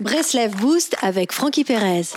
Breslev Boost avec Frankie Perez.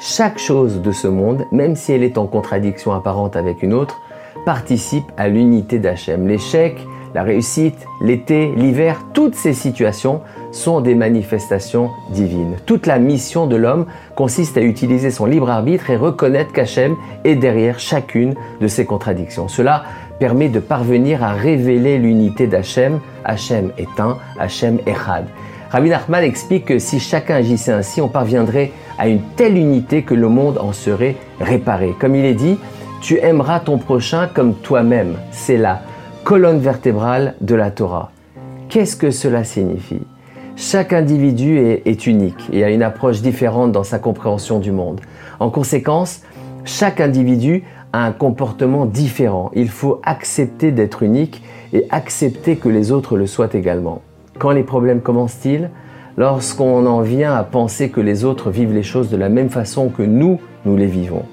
Chaque chose de ce monde, même si elle est en contradiction apparente avec une autre, participe à l'unité d'Hachem. L'échec, la réussite, l'été, l'hiver, toutes ces situations sont des manifestations divines. Toute la mission de l'homme consiste à utiliser son libre arbitre et reconnaître qu'Hachem est derrière chacune de ces contradictions. Cela permet de parvenir à révéler l'unité d'Hachem. Hachem est un, Hachem Echad. Rabbi Nachman explique que si chacun agissait ainsi, on parviendrait à une telle unité que le monde en serait réparé. Comme il est dit, tu aimeras ton prochain comme toi-même. C'est là colonne vertébrale de la Torah. Qu'est-ce que cela signifie? Chaque individu est, unique et a une approche différente dans sa compréhension du monde. En conséquence, chaque individu a un comportement différent. Il faut accepter d'être unique et accepter que les autres le soient également. Quand les problèmes commencent-ils? Lorsqu'on en vient à penser que les autres vivent les choses de la même façon que nous, nous les vivons.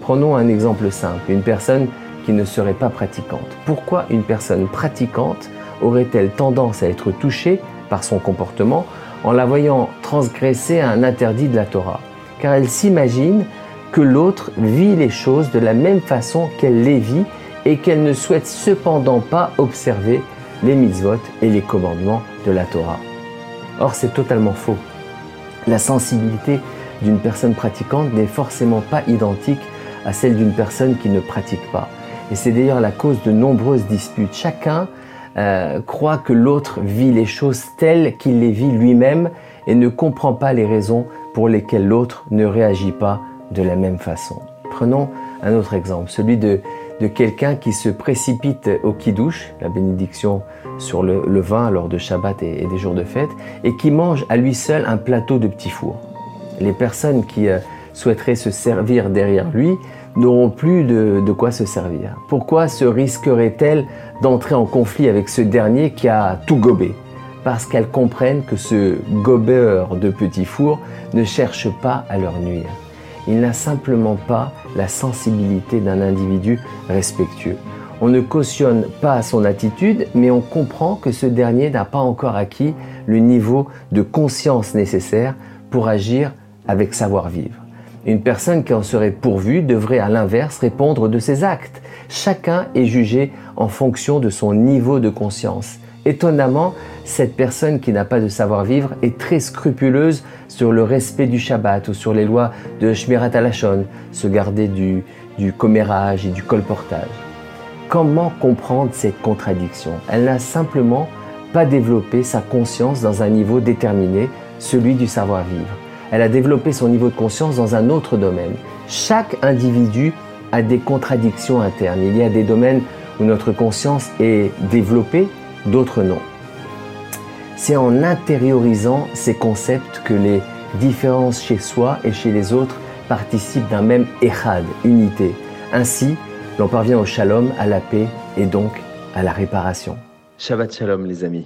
Prenons un exemple simple. Une personne ne serait pas pratiquante. Pourquoi une personne pratiquante aurait-elle tendance à être touchée par son comportement en la voyant transgresser un interdit de la Torah? Car elle s'imagine que l'autre vit les choses de la même façon qu'elle les vit et qu'elle ne souhaite cependant pas observer les mitzvot et les commandements de la Torah. Or, c'est totalement faux. La sensibilité d'une personne pratiquante n'est forcément pas identique à celle d'une personne qui ne pratique pas. Et c'est d'ailleurs la cause de nombreuses disputes. Chacun euh, croit que l'autre vit les choses telles qu'il les vit lui-même et ne comprend pas les raisons pour lesquelles l'autre ne réagit pas de la même façon. Prenons un autre exemple, celui de, quelqu'un qui se précipite au kidouche, la bénédiction sur le, vin lors de Shabbat et, des jours de fête, et qui mange à lui seul un plateau de petits fours. Les personnes qui euh, souhaiteraient se servir derrière lui n'auront plus de, quoi se servir. Pourquoi se risquerait-elle d'entrer en conflit avec ce dernier qui a tout gobé? Parce qu'elles comprennent que ce gobeur de petits fours ne cherche pas à leur nuire. Il n'a simplement pas la sensibilité d'un individu respectueux. On ne cautionne pas son attitude, mais on comprend que ce dernier n'a pas encore acquis le niveau de conscience nécessaire pour agir avec savoir-vivre. Une personne qui en serait pourvue devrait à l'inverse répondre de ses actes. Chacun est jugé en fonction de son niveau de conscience. Étonnamment, cette personne qui n'a pas de savoir-vivre est très scrupuleuse sur le respect du Shabbat ou sur les lois de Shmirat Alashon, se garder du, du commérage et du colportage. Comment comprendre cette contradiction? Elle n'a simplement pas développé sa conscience dans un niveau déterminé, celui du savoir-vivre elle a développé son niveau de conscience dans un autre domaine. Chaque individu a des contradictions internes. Il y a des domaines où notre conscience est développée, d'autres non. C'est en intériorisant ces concepts que les différences chez soi et chez les autres participent d'un même echad, unité. Ainsi, l'on parvient au shalom, à la paix et donc à la réparation. Shabbat shalom les amis.